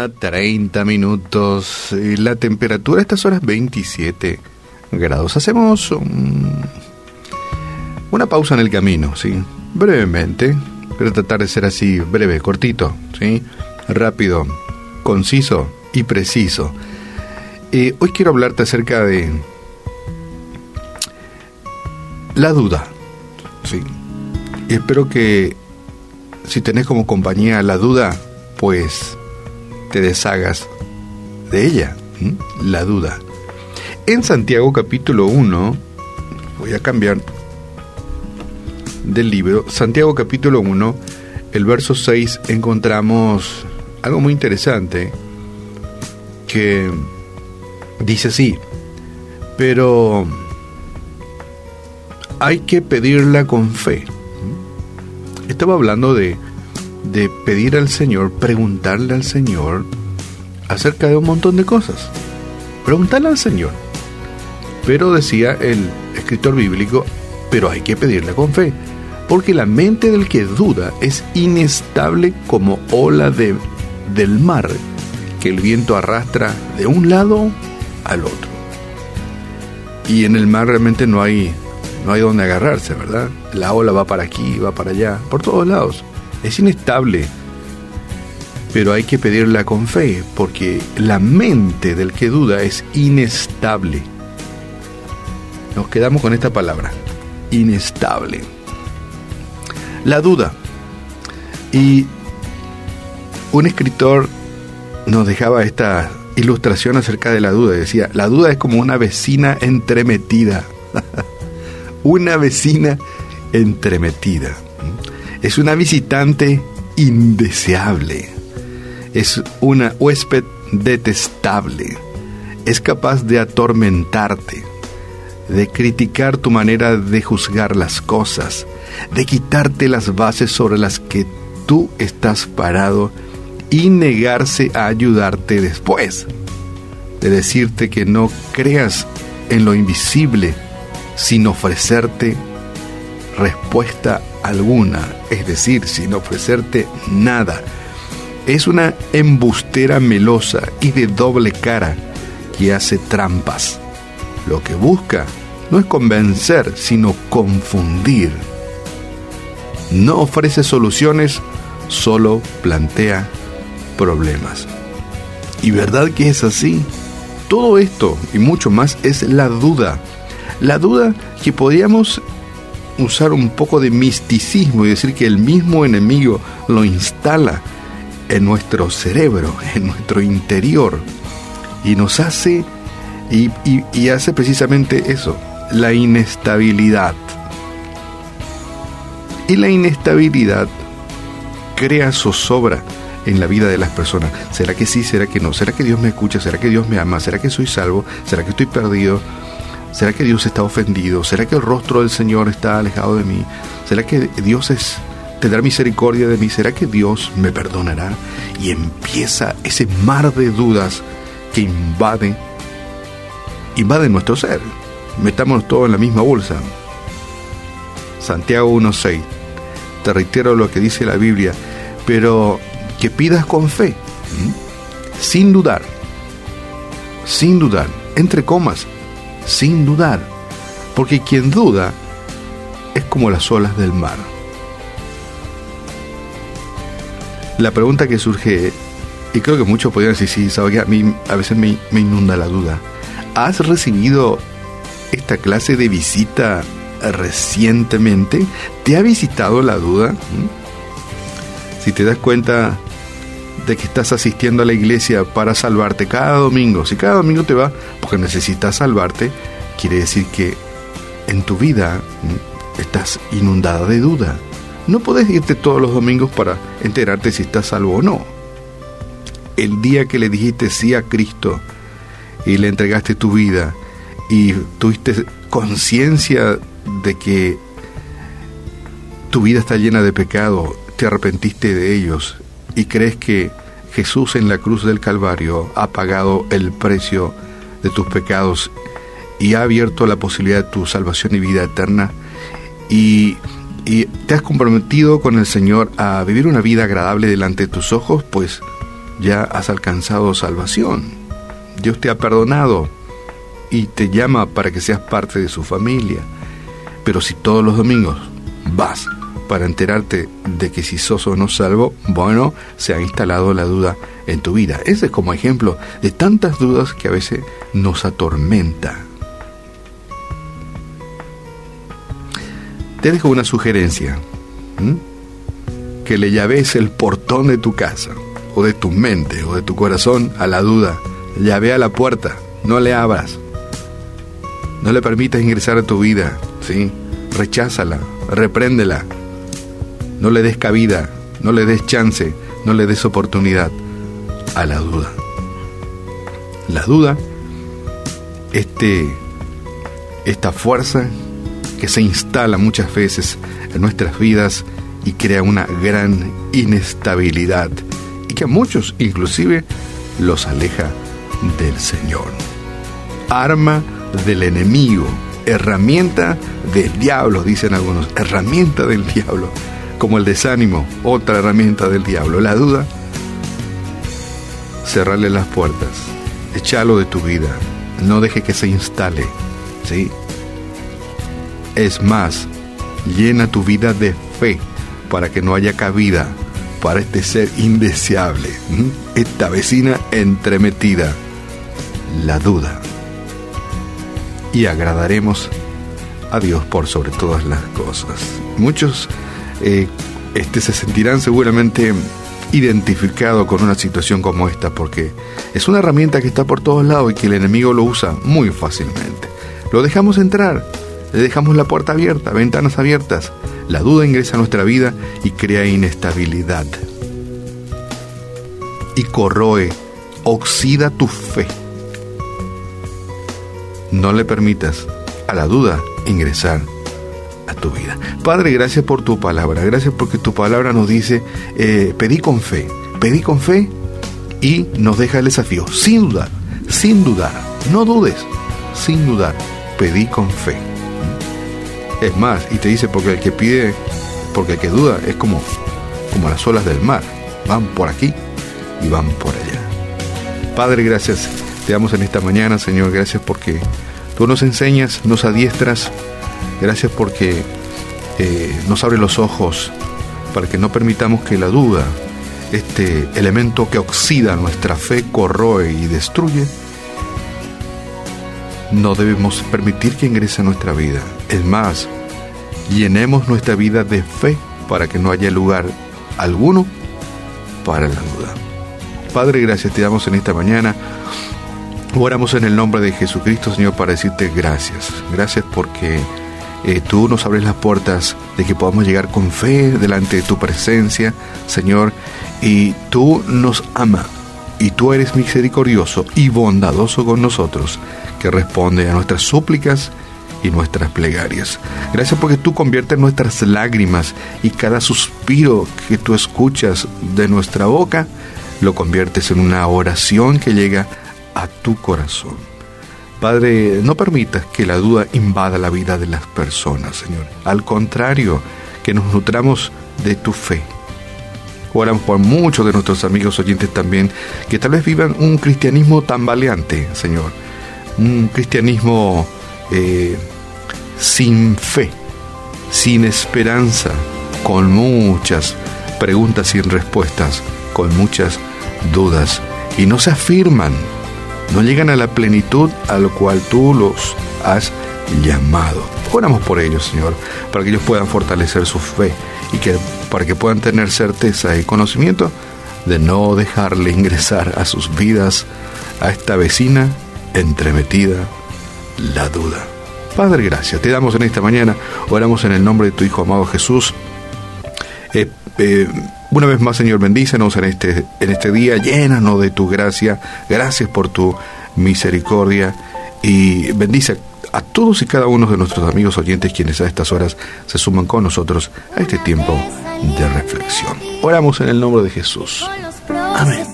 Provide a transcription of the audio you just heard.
8 de la mañana, 30 minutos. La temperatura a estas horas 27 grados. Hacemos una pausa en el camino, ¿sí? Brevemente, pero tratar de ser así breve, cortito, ¿sí? Rápido, conciso y preciso. Eh, hoy quiero hablarte acerca de la duda, ¿sí? Y espero que si tenés como compañía la duda, pues te deshagas de ella, la duda. En Santiago capítulo 1, voy a cambiar del libro, Santiago capítulo 1, el verso 6, encontramos algo muy interesante que dice así, pero hay que pedirla con fe. Estaba hablando de de pedir al Señor, preguntarle al Señor acerca de un montón de cosas. Preguntarle al Señor. Pero decía el escritor bíblico, pero hay que pedirle con fe, porque la mente del que duda es inestable como ola de, del mar que el viento arrastra de un lado al otro. Y en el mar realmente no hay no hay donde agarrarse, ¿verdad? La ola va para aquí, va para allá, por todos lados es inestable, pero hay que pedirla con fe, porque la mente del que duda es inestable. Nos quedamos con esta palabra, inestable. La duda. Y un escritor nos dejaba esta ilustración acerca de la duda. Decía, la duda es como una vecina entremetida. una vecina entremetida. Es una visitante indeseable. Es una huésped detestable. Es capaz de atormentarte, de criticar tu manera de juzgar las cosas, de quitarte las bases sobre las que tú estás parado y negarse a ayudarte después, de decirte que no creas en lo invisible sin ofrecerte respuesta alguna, es decir, sin ofrecerte nada. Es una embustera melosa y de doble cara que hace trampas. Lo que busca no es convencer, sino confundir. No ofrece soluciones, solo plantea problemas. ¿Y verdad que es así? Todo esto y mucho más es la duda. La duda que podríamos usar un poco de misticismo y decir que el mismo enemigo lo instala en nuestro cerebro, en nuestro interior, y nos hace, y, hace precisamente eso, la inestabilidad. Y la inestabilidad crea zozobra en la vida de las personas. ¿Será que sí? ¿Será que no? ¿Será que Dios me escucha? ¿Será que Dios me ama? ¿Será que soy salvo? ¿Será que estoy perdido? ¿Será que Dios está ofendido? ¿Será que el rostro del Señor está alejado de mí? ¿Será que Dios es, tendrá misericordia de mí? ¿Será que Dios me perdonará? Y empieza ese mar de dudas que invade, invade nuestro ser. Metámonos todo en la misma bolsa. Santiago 1.6. Te reitero lo que dice la Biblia, pero que pidas con fe, sin dudar, sin dudar, entre comas, sin dudar, porque quien duda es como las olas del mar. La pregunta que surge, y creo que muchos podrían decir, sí, ¿sabes que a mí a veces me, me inunda la duda. ¿Has recibido esta clase de visita recientemente? ¿Te ha visitado la duda? ¿Mm? Si te das cuenta de que estás asistiendo a la iglesia para salvarte cada domingo, si cada domingo te va porque necesitas salvarte, quiere decir que en tu vida estás inundada de duda. No puedes irte todos los domingos para enterarte si estás salvo o no. El día que le dijiste sí a Cristo y le entregaste tu vida y tuviste conciencia de que tu vida está llena de pecado, te arrepentiste de ellos y crees que Jesús en la cruz del Calvario ha pagado el precio de tus pecados y ha abierto la posibilidad de tu salvación y vida eterna y, te has comprometido con el Señor a vivir una vida agradable delante de tus ojos, pues ya has alcanzado salvación. Dios te ha perdonado y te llama para que seas parte de su familia. Pero si todos los domingos vas para enterarte de que si sos o no salvo, bueno, se ha instalado la duda en tu vida. Ese es como ejemplo de tantas dudas que a veces nos atormenta. Te dejo una sugerencia. Que le llaves el portón de tu casa, o de tu mente, o de tu corazón a la duda. Llave a la puerta, no le abras. No le permitas ingresar a tu vida, ¿sí? Recházala, repréndela. No le des cabida, no le des chance, no le des oportunidad a la duda. La duda, este, esta fuerza que se instala muchas veces en nuestras vidas y crea una gran inestabilidad y que a muchos inclusive los aleja del Señor. Arma del enemigo, herramienta del diablo, dicen algunos, herramienta del diablo, como el desánimo, otra herramienta del diablo, la duda, cerrarle las puertas, echalo de tu vida, no deje que se instale, ¿sí? Es más, llena tu vida de fe para que no haya cabida para este ser indeseable, esta vecina entremetida, la duda. Y agradaremos a Dios por sobre todas las cosas. Muchos eh, este, se sentirán seguramente identificados con una situación como esta porque es una herramienta que está por todos lados y que el enemigo lo usa muy fácilmente. Lo dejamos entrar le dejamos la puerta abierta, ventanas abiertas. La duda ingresa a nuestra vida y crea inestabilidad. Y corroe, oxida tu fe. No le permitas a la duda ingresar tu vida. Padre, gracias por tu palabra. Gracias porque tu palabra nos dice, eh, pedí con fe, pedí con fe y nos deja el desafío. Sin dudar, sin dudar, no dudes, sin dudar, pedí con fe. Es más, y te dice porque el que pide, porque el que duda es como, como las olas del mar. Van por aquí y van por allá. Padre, gracias. Te damos en esta mañana, Señor. Gracias porque tú nos enseñas, nos adiestras. Gracias porque eh, nos abre los ojos para que no permitamos que la duda, este elemento que oxida nuestra fe, corroe y destruye, no debemos permitir que ingrese a nuestra vida. Es más, llenemos nuestra vida de fe para que no haya lugar alguno para la duda. Padre, gracias te damos en esta mañana. Oramos en el nombre de Jesucristo, Señor, para decirte gracias. Gracias porque eh, tú nos abres las puertas de que podamos llegar con fe delante de tu presencia, Señor, y tú nos amas y tú eres misericordioso y bondadoso con nosotros, que responde a nuestras súplicas y nuestras plegarias. Gracias porque tú conviertes nuestras lágrimas y cada suspiro que tú escuchas de nuestra boca, lo conviertes en una oración que llega a tu corazón. Padre, no permitas que la duda invada la vida de las personas, Señor. Al contrario, que nos nutramos de tu fe Oramos por muchos de nuestros amigos oyentes también que tal vez vivan un cristianismo tan valiente, Señor. Un cristianismo eh, sin fe, sin esperanza, con muchas preguntas sin respuestas, con muchas dudas. Y no se afirman, no llegan a la plenitud a cual tú los has llamado. Oramos por ellos, Señor, para que ellos puedan fortalecer su fe y que para que puedan tener certeza y conocimiento de no dejarle ingresar a sus vidas a esta vecina entremetida la duda. Padre, gracias. Te damos en esta mañana, oramos en el nombre de tu Hijo amado Jesús. Eh, eh, una vez más, Señor, bendícenos en este, en este día, llénanos de tu gracia. Gracias por tu misericordia y bendice a todos y cada uno de nuestros amigos oyentes quienes a estas horas se suman con nosotros a este tiempo de reflexión. Oramos en el nombre de Jesús. Amén.